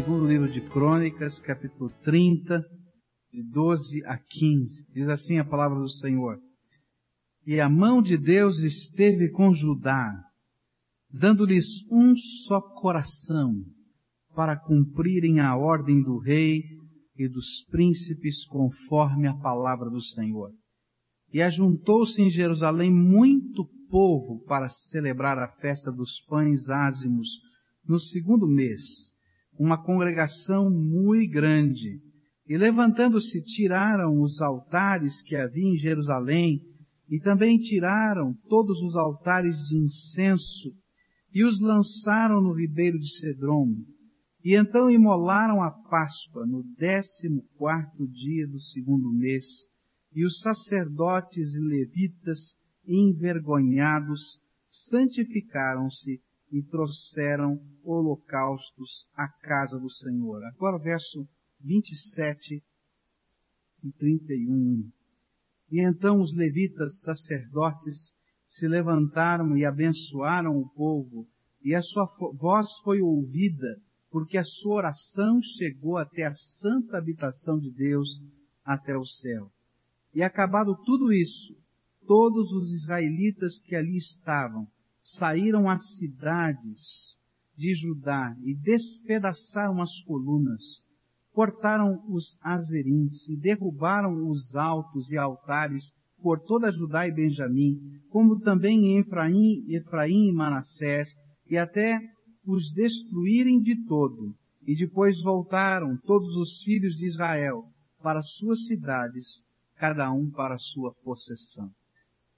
segundo livro de Crônicas, capítulo 30, de 12 a 15. Diz assim a palavra do Senhor. E a mão de Deus esteve com Judá, dando-lhes um só coração, para cumprirem a ordem do rei e dos príncipes conforme a palavra do Senhor. E ajuntou-se em Jerusalém muito povo para celebrar a festa dos pães ázimos no segundo mês, uma congregação muito grande. E levantando-se, tiraram os altares que havia em Jerusalém, e também tiraram todos os altares de incenso, e os lançaram no ribeiro de Cedrom. E então imolaram a Páscoa no décimo quarto dia do segundo mês, e os sacerdotes e levitas, envergonhados, santificaram-se e trouxeram holocaustos à casa do Senhor. Agora verso 27 e 31. E então os levitas sacerdotes se levantaram e abençoaram o povo, e a sua voz foi ouvida, porque a sua oração chegou até a santa habitação de Deus, até o céu. E acabado tudo isso, todos os israelitas que ali estavam saíram às cidades de Judá e despedaçaram as colunas, cortaram os azerins e derrubaram os altos e altares por toda Judá e Benjamim, como também em Efraim, Efraim e Manassés, e até os destruírem de todo. E depois voltaram todos os filhos de Israel para suas cidades, cada um para sua possessão.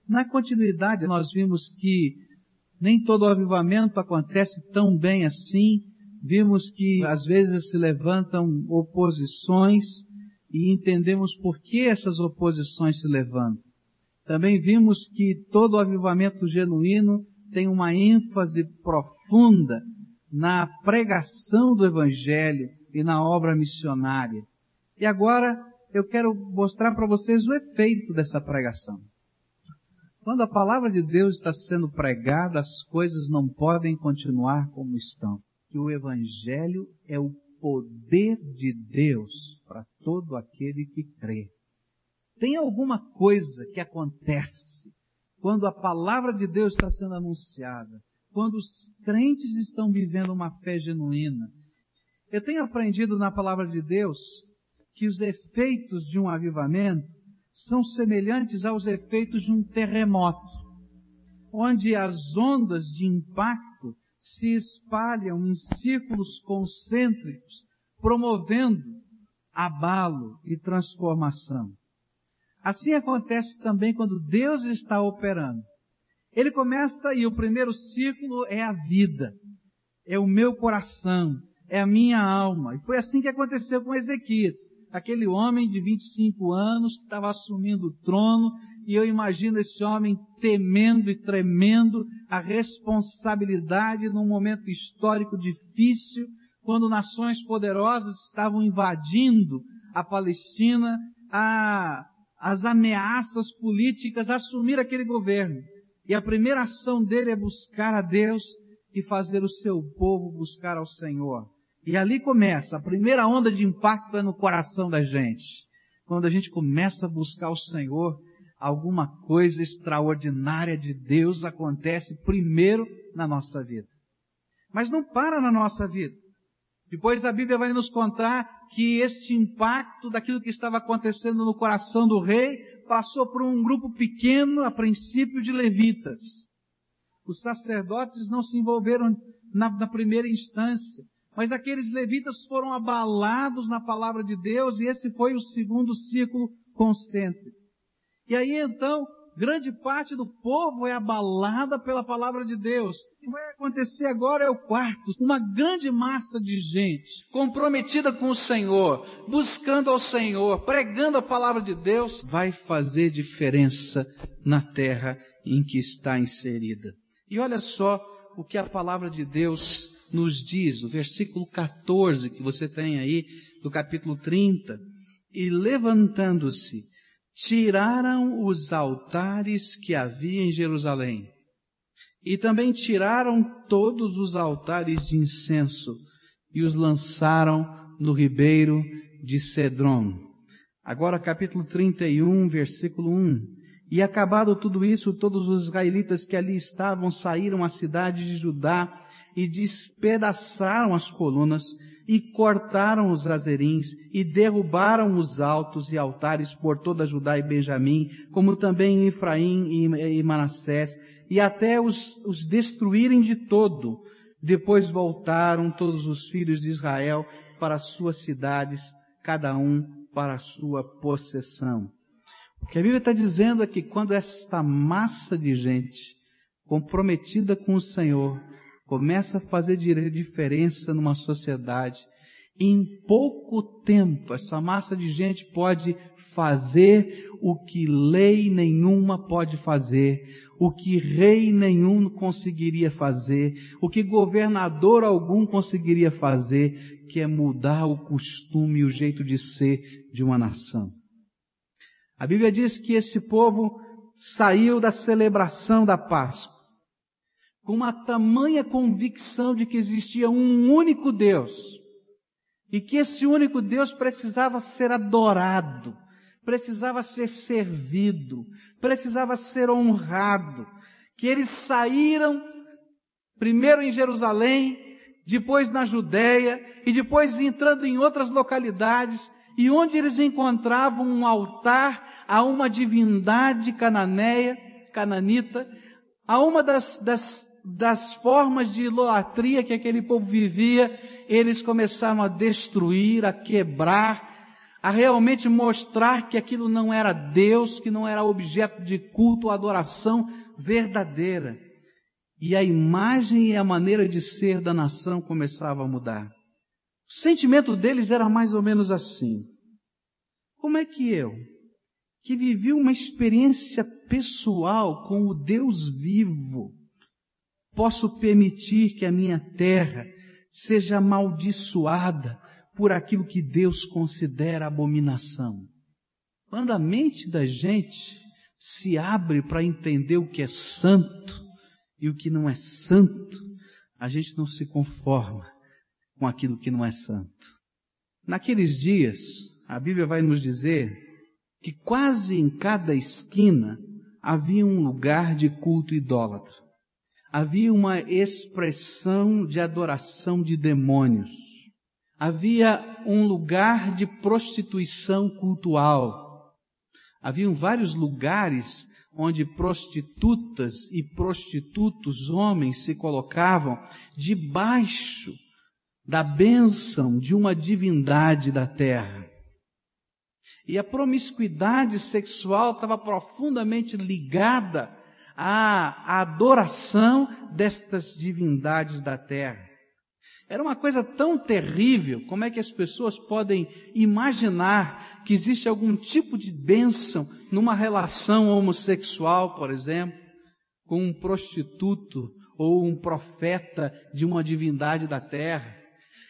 Na continuidade, nós vimos que nem todo avivamento acontece tão bem assim. Vimos que às vezes se levantam oposições e entendemos por que essas oposições se levantam. Também vimos que todo avivamento genuíno tem uma ênfase profunda na pregação do Evangelho e na obra missionária. E agora eu quero mostrar para vocês o efeito dessa pregação. Quando a palavra de Deus está sendo pregada, as coisas não podem continuar como estão. Que o Evangelho é o poder de Deus para todo aquele que crê. Tem alguma coisa que acontece quando a palavra de Deus está sendo anunciada, quando os crentes estão vivendo uma fé genuína. Eu tenho aprendido na palavra de Deus que os efeitos de um avivamento são semelhantes aos efeitos de um terremoto, onde as ondas de impacto se espalham em círculos concêntricos, promovendo abalo e transformação. Assim acontece também quando Deus está operando. Ele começa e o primeiro círculo é a vida, é o meu coração, é a minha alma. E foi assim que aconteceu com Ezequias aquele homem de 25 anos que estava assumindo o trono, e eu imagino esse homem temendo e tremendo a responsabilidade num momento histórico difícil, quando nações poderosas estavam invadindo a Palestina, a, as ameaças políticas a assumir aquele governo. E a primeira ação dele é buscar a Deus e fazer o seu povo buscar ao Senhor. E ali começa, a primeira onda de impacto é no coração da gente. Quando a gente começa a buscar o Senhor, alguma coisa extraordinária de Deus acontece primeiro na nossa vida. Mas não para na nossa vida. Depois a Bíblia vai nos contar que este impacto daquilo que estava acontecendo no coração do rei passou por um grupo pequeno, a princípio de levitas. Os sacerdotes não se envolveram na, na primeira instância. Mas aqueles levitas foram abalados na palavra de Deus e esse foi o segundo ciclo concêntrico. E aí então, grande parte do povo é abalada pela palavra de Deus. O que vai acontecer agora é o quarto. Uma grande massa de gente comprometida com o Senhor, buscando ao Senhor, pregando a palavra de Deus, vai fazer diferença na terra em que está inserida. E olha só o que a palavra de Deus nos diz, o versículo 14 que você tem aí do capítulo 30, e levantando-se, tiraram os altares que havia em Jerusalém, e também tiraram todos os altares de incenso, e os lançaram no ribeiro de Cedron. Agora capítulo 31, versículo 1. E acabado tudo isso, todos os israelitas que ali estavam saíram à cidade de Judá e despedaçaram as colunas e cortaram os razerins e derrubaram os altos e altares por toda Judá e Benjamim, como também Efraim e Manassés, e até os, os destruírem de todo. Depois voltaram todos os filhos de Israel para as suas cidades, cada um para sua possessão. O que a Bíblia está dizendo é que quando esta massa de gente comprometida com o Senhor começa a fazer diferença numa sociedade, em pouco tempo essa massa de gente pode fazer o que lei nenhuma pode fazer, o que rei nenhum conseguiria fazer, o que governador algum conseguiria fazer, que é mudar o costume e o jeito de ser de uma nação. A Bíblia diz que esse povo saiu da celebração da Páscoa com uma tamanha convicção de que existia um único Deus e que esse único Deus precisava ser adorado, precisava ser servido, precisava ser honrado, que eles saíram primeiro em Jerusalém, depois na Judéia e depois entrando em outras localidades e onde eles encontravam um altar a uma divindade cananeia, cananita, a uma das, das, das formas de idolatria que aquele povo vivia, eles começaram a destruir, a quebrar, a realmente mostrar que aquilo não era Deus, que não era objeto de culto ou adoração verdadeira. E a imagem e a maneira de ser da nação começava a mudar. O sentimento deles era mais ou menos assim. Como é que eu, que vivi uma experiência pessoal com o Deus vivo, posso permitir que a minha terra seja amaldiçoada por aquilo que Deus considera abominação? Quando a mente da gente se abre para entender o que é santo e o que não é santo, a gente não se conforma com aquilo que não é santo. Naqueles dias, a Bíblia vai nos dizer que quase em cada esquina havia um lugar de culto idólatra. Havia uma expressão de adoração de demônios. Havia um lugar de prostituição cultual. Haviam vários lugares onde prostitutas e prostitutos homens se colocavam debaixo da bênção de uma divindade da terra. E a promiscuidade sexual estava profundamente ligada à adoração destas divindades da terra. Era uma coisa tão terrível, como é que as pessoas podem imaginar que existe algum tipo de bênção numa relação homossexual, por exemplo, com um prostituto ou um profeta de uma divindade da terra?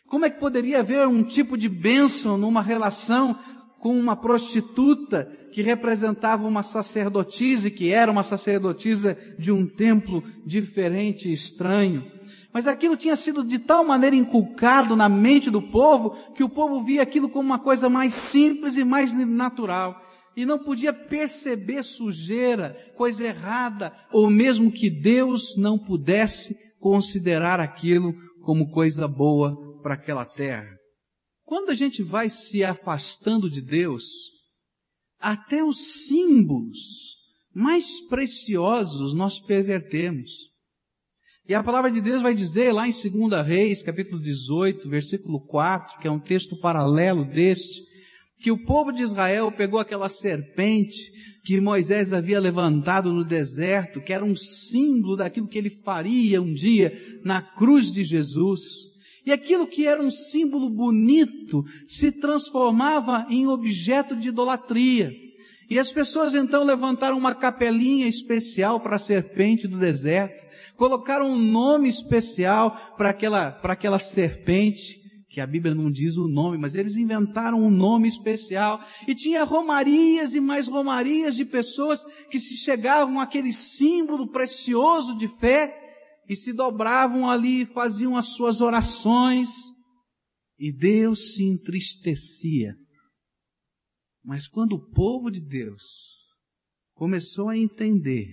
Como é que poderia haver um tipo de bênção numa relação com uma prostituta que representava uma sacerdotisa e que era uma sacerdotisa de um templo diferente e estranho. Mas aquilo tinha sido de tal maneira inculcado na mente do povo que o povo via aquilo como uma coisa mais simples e mais natural. E não podia perceber sujeira, coisa errada, ou mesmo que Deus não pudesse considerar aquilo como coisa boa para aquela terra. Quando a gente vai se afastando de Deus, até os símbolos mais preciosos nós pervertemos. E a palavra de Deus vai dizer lá em 2 Reis, capítulo 18, versículo 4, que é um texto paralelo deste, que o povo de Israel pegou aquela serpente que Moisés havia levantado no deserto, que era um símbolo daquilo que ele faria um dia na cruz de Jesus. E aquilo que era um símbolo bonito se transformava em objeto de idolatria. E as pessoas então levantaram uma capelinha especial para a serpente do deserto, colocaram um nome especial para aquela, para aquela serpente, que a Bíblia não diz o nome, mas eles inventaram um nome especial. E tinha romarias e mais romarias de pessoas que se chegavam àquele símbolo precioso de fé e se dobravam ali faziam as suas orações. E Deus se entristecia. Mas quando o povo de Deus começou a entender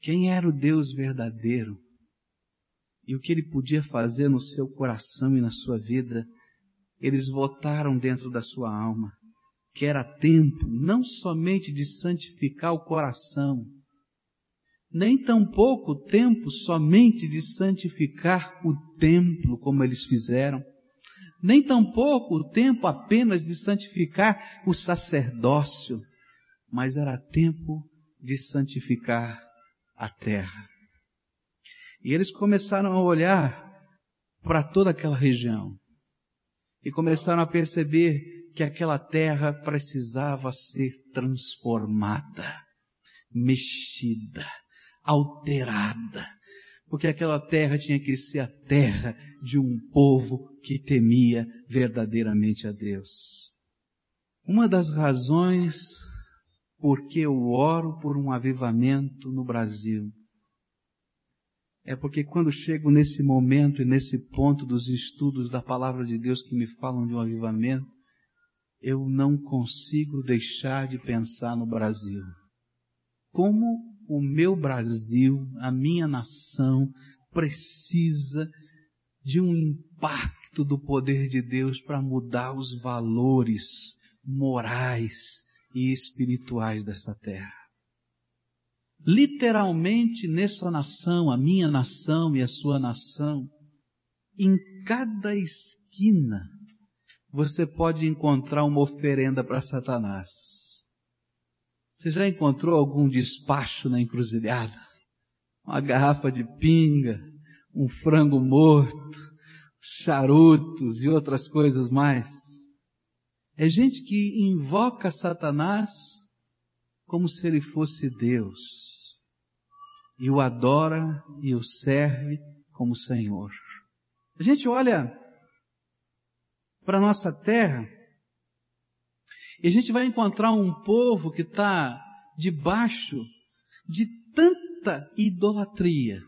quem era o Deus verdadeiro e o que ele podia fazer no seu coração e na sua vida, eles votaram dentro da sua alma que era tempo não somente de santificar o coração, nem tampouco tempo somente de santificar o templo, como eles fizeram, nem tampouco o tempo apenas de santificar o sacerdócio, mas era tempo de santificar a terra. E eles começaram a olhar para toda aquela região e começaram a perceber que aquela terra precisava ser transformada, mexida, alterada, porque aquela terra tinha que ser a terra de um povo que temia verdadeiramente a Deus. Uma das razões por que eu oro por um avivamento no Brasil é porque quando chego nesse momento e nesse ponto dos estudos da palavra de Deus que me falam de um avivamento, eu não consigo deixar de pensar no Brasil. Como o meu Brasil, a minha nação, precisa de um impacto do poder de Deus para mudar os valores morais e espirituais dessa terra. Literalmente nessa nação, a minha nação e a sua nação, em cada esquina você pode encontrar uma oferenda para Satanás. Você já encontrou algum despacho na encruzilhada? Uma garrafa de pinga, um frango morto, charutos e outras coisas mais. É gente que invoca Satanás como se ele fosse Deus e o adora e o serve como Senhor. A gente olha para nossa terra, e a gente vai encontrar um povo que está debaixo de tanta idolatria,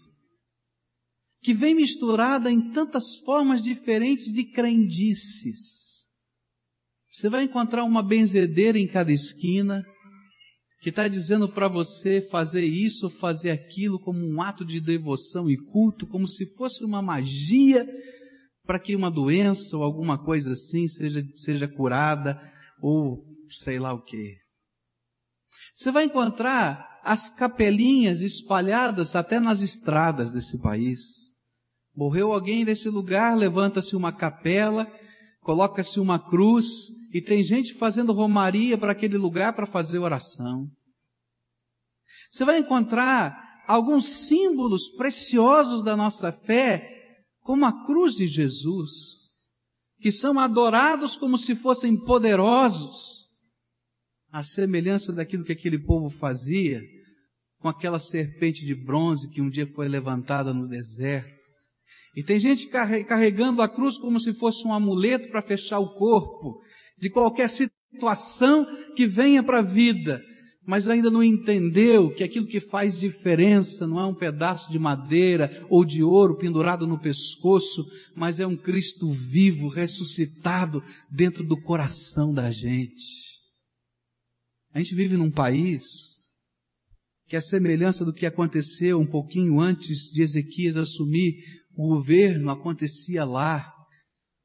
que vem misturada em tantas formas diferentes de crendices. Você vai encontrar uma benzedeira em cada esquina, que está dizendo para você fazer isso, fazer aquilo como um ato de devoção e culto, como se fosse uma magia para que uma doença ou alguma coisa assim seja, seja curada ou sei lá o que. Você vai encontrar as capelinhas espalhadas até nas estradas desse país. Morreu alguém nesse lugar, levanta-se uma capela, coloca-se uma cruz e tem gente fazendo romaria para aquele lugar para fazer oração. Você vai encontrar alguns símbolos preciosos da nossa fé como a cruz de Jesus, que são adorados como se fossem poderosos, à semelhança daquilo que aquele povo fazia com aquela serpente de bronze que um dia foi levantada no deserto. E tem gente carregando a cruz como se fosse um amuleto para fechar o corpo de qualquer situação que venha para a vida mas ainda não entendeu que aquilo que faz diferença não é um pedaço de madeira ou de ouro pendurado no pescoço, mas é um Cristo vivo, ressuscitado dentro do coração da gente. A gente vive num país que a semelhança do que aconteceu um pouquinho antes de Ezequias assumir o governo, acontecia lá,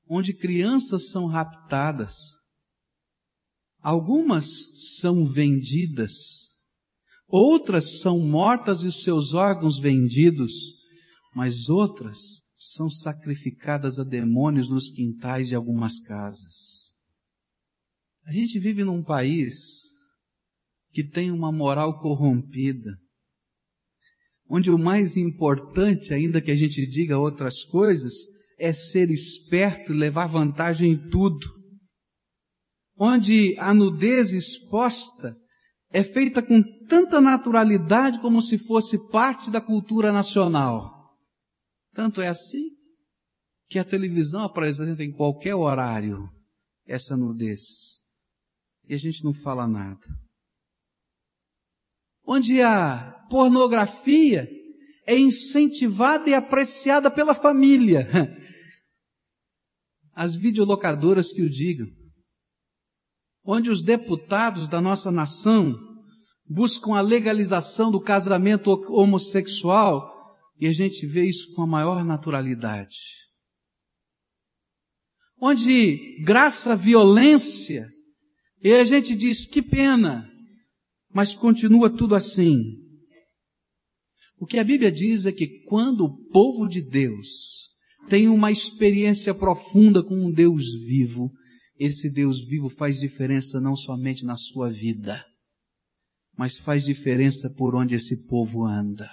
onde crianças são raptadas, Algumas são vendidas, outras são mortas e seus órgãos vendidos, mas outras são sacrificadas a demônios nos quintais de algumas casas. A gente vive num país que tem uma moral corrompida, onde o mais importante, ainda que a gente diga outras coisas, é ser esperto e levar vantagem em tudo onde a nudez exposta é feita com tanta naturalidade como se fosse parte da cultura nacional. Tanto é assim que a televisão apresenta em qualquer horário essa nudez. E a gente não fala nada. Onde a pornografia é incentivada e apreciada pela família. as videolocadoras que o digam, onde os deputados da nossa nação buscam a legalização do casamento homossexual e a gente vê isso com a maior naturalidade. Onde graça violência e a gente diz que pena, mas continua tudo assim. O que a Bíblia diz é que quando o povo de Deus tem uma experiência profunda com um Deus vivo, esse Deus vivo faz diferença não somente na sua vida, mas faz diferença por onde esse povo anda.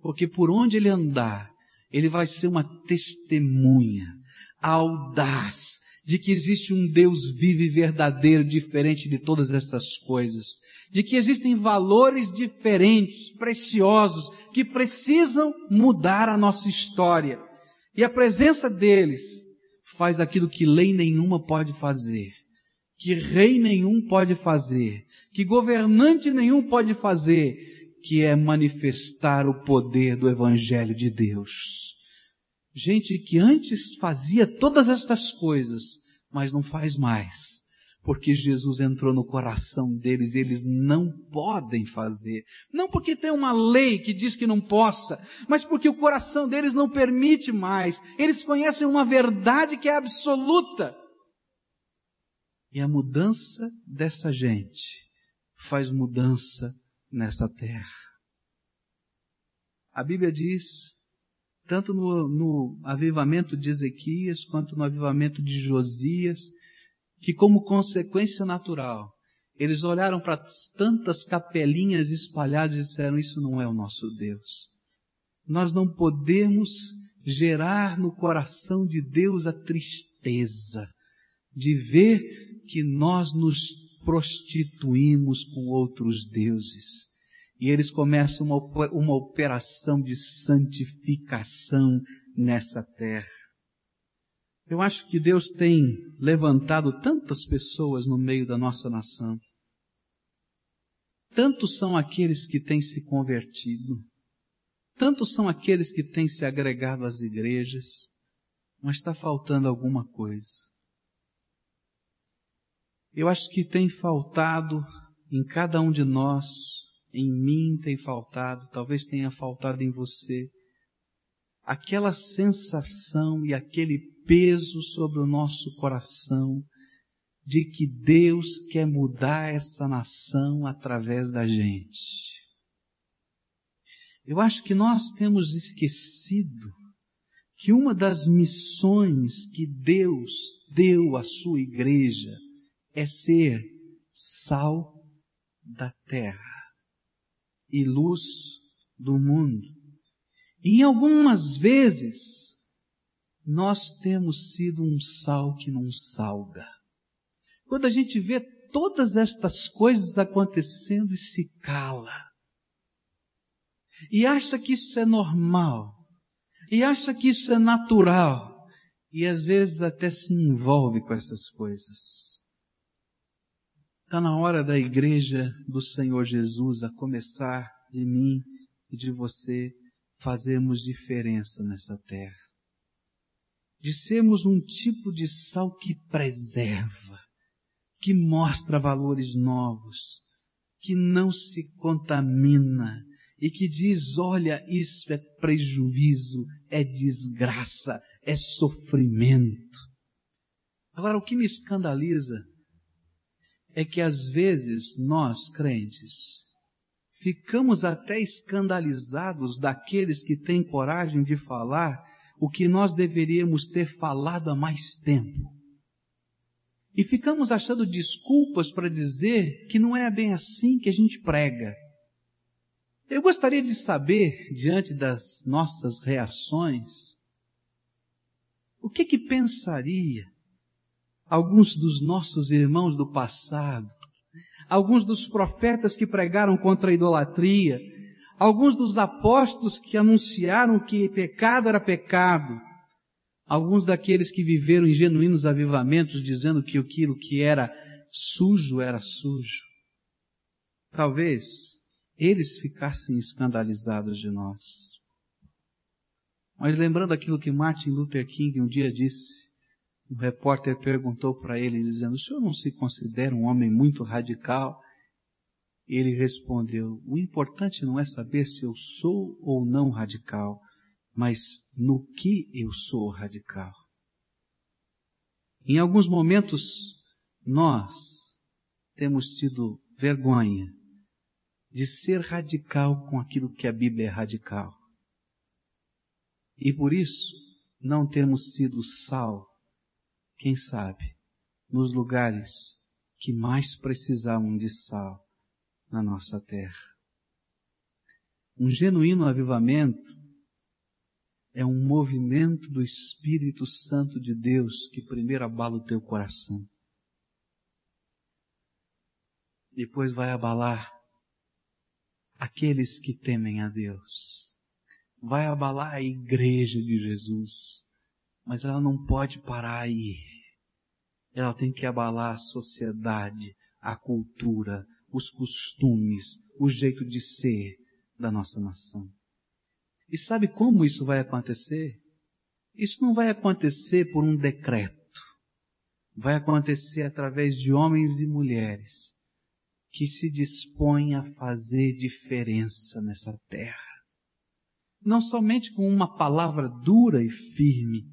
Porque por onde ele andar, ele vai ser uma testemunha audaz de que existe um Deus vivo e verdadeiro, diferente de todas essas coisas. De que existem valores diferentes, preciosos, que precisam mudar a nossa história. E a presença deles faz aquilo que lei nenhuma pode fazer, que rei nenhum pode fazer, que governante nenhum pode fazer, que é manifestar o poder do Evangelho de Deus. Gente que antes fazia todas estas coisas, mas não faz mais. Porque Jesus entrou no coração deles e eles não podem fazer. Não porque tem uma lei que diz que não possa, mas porque o coração deles não permite mais. Eles conhecem uma verdade que é absoluta. E a mudança dessa gente faz mudança nessa terra. A Bíblia diz tanto no, no avivamento de Ezequias quanto no avivamento de Josias, que como consequência natural, eles olharam para tantas capelinhas espalhadas e disseram: Isso não é o nosso Deus. Nós não podemos gerar no coração de Deus a tristeza de ver que nós nos prostituímos com outros deuses. E eles começam uma, uma operação de santificação nessa terra. Eu acho que Deus tem levantado tantas pessoas no meio da nossa nação. Tantos são aqueles que têm se convertido. Tantos são aqueles que têm se agregado às igrejas. Mas está faltando alguma coisa. Eu acho que tem faltado em cada um de nós em mim tem faltado, talvez tenha faltado em você, aquela sensação e aquele peso sobre o nosso coração de que Deus quer mudar essa nação através da gente. Eu acho que nós temos esquecido que uma das missões que Deus deu à sua igreja é ser sal da terra e luz do mundo. E algumas vezes nós temos sido um sal que não salga. Quando a gente vê todas estas coisas acontecendo e se cala, e acha que isso é normal, e acha que isso é natural, e às vezes até se envolve com essas coisas. Está na hora da igreja do Senhor Jesus, a começar de mim e de você, fazermos diferença nessa terra. De sermos um tipo de sal que preserva, que mostra valores novos, que não se contamina e que diz: olha, isso é prejuízo, é desgraça, é sofrimento. Agora, o que me escandaliza é que às vezes nós, crentes, ficamos até escandalizados daqueles que têm coragem de falar o que nós deveríamos ter falado há mais tempo. E ficamos achando desculpas para dizer que não é bem assim que a gente prega. Eu gostaria de saber, diante das nossas reações, o que que pensaria alguns dos nossos irmãos do passado, alguns dos profetas que pregaram contra a idolatria, alguns dos apóstolos que anunciaram que pecado era pecado, alguns daqueles que viveram em genuínos avivamentos dizendo que aquilo que era sujo era sujo. Talvez eles ficassem escandalizados de nós. Mas lembrando aquilo que Martin Luther King um dia disse, um repórter perguntou para ele, dizendo, o senhor não se considera um homem muito radical? Ele respondeu, o importante não é saber se eu sou ou não radical, mas no que eu sou radical. Em alguns momentos, nós temos tido vergonha de ser radical com aquilo que a Bíblia é radical. E por isso, não temos sido sal, quem sabe, nos lugares que mais precisavam de sal na nossa terra. Um genuíno avivamento é um movimento do Espírito Santo de Deus que primeiro abala o teu coração. Depois vai abalar aqueles que temem a Deus. Vai abalar a igreja de Jesus. Mas ela não pode parar aí. Ela tem que abalar a sociedade, a cultura, os costumes, o jeito de ser da nossa nação. E sabe como isso vai acontecer? Isso não vai acontecer por um decreto. Vai acontecer através de homens e mulheres que se dispõem a fazer diferença nessa terra. Não somente com uma palavra dura e firme,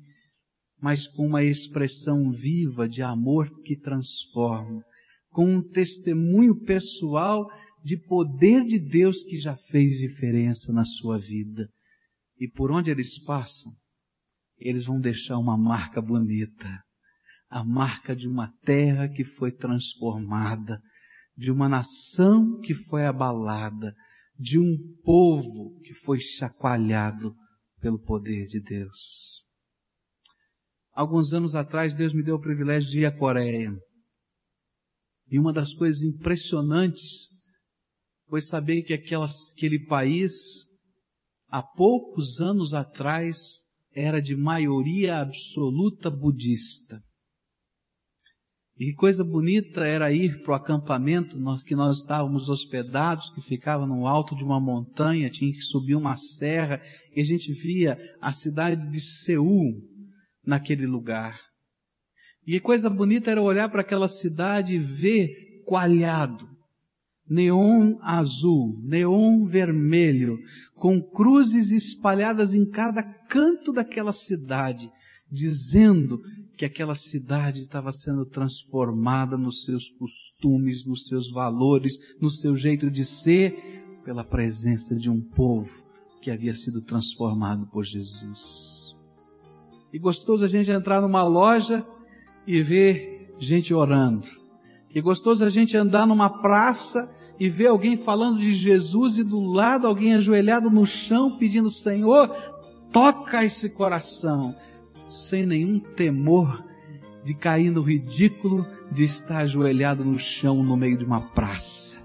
mas com uma expressão viva de amor que transforma, com um testemunho pessoal de poder de Deus que já fez diferença na sua vida. E por onde eles passam, eles vão deixar uma marca bonita, a marca de uma terra que foi transformada, de uma nação que foi abalada, de um povo que foi chacoalhado pelo poder de Deus. Alguns anos atrás, Deus me deu o privilégio de ir à Coreia. E uma das coisas impressionantes foi saber que aquele país, há poucos anos atrás, era de maioria absoluta budista. E que coisa bonita era ir para o acampamento nós, que nós estávamos hospedados, que ficava no alto de uma montanha, tinha que subir uma serra, e a gente via a cidade de Seul naquele lugar. E coisa bonita era olhar para aquela cidade e ver coalhado, neon azul, neon vermelho, com cruzes espalhadas em cada canto daquela cidade, dizendo que aquela cidade estava sendo transformada nos seus costumes, nos seus valores, no seu jeito de ser, pela presença de um povo que havia sido transformado por Jesus. E gostoso a gente entrar numa loja e ver gente orando. E gostoso a gente andar numa praça e ver alguém falando de Jesus e do lado alguém ajoelhado no chão pedindo, Senhor, toca esse coração sem nenhum temor de cair no ridículo de estar ajoelhado no chão no meio de uma praça.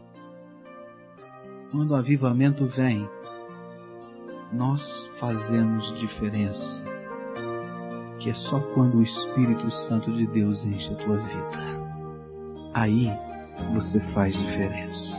Quando o avivamento vem, nós fazemos diferença, que é só quando o Espírito Santo de Deus enche a tua vida. Aí você faz diferença.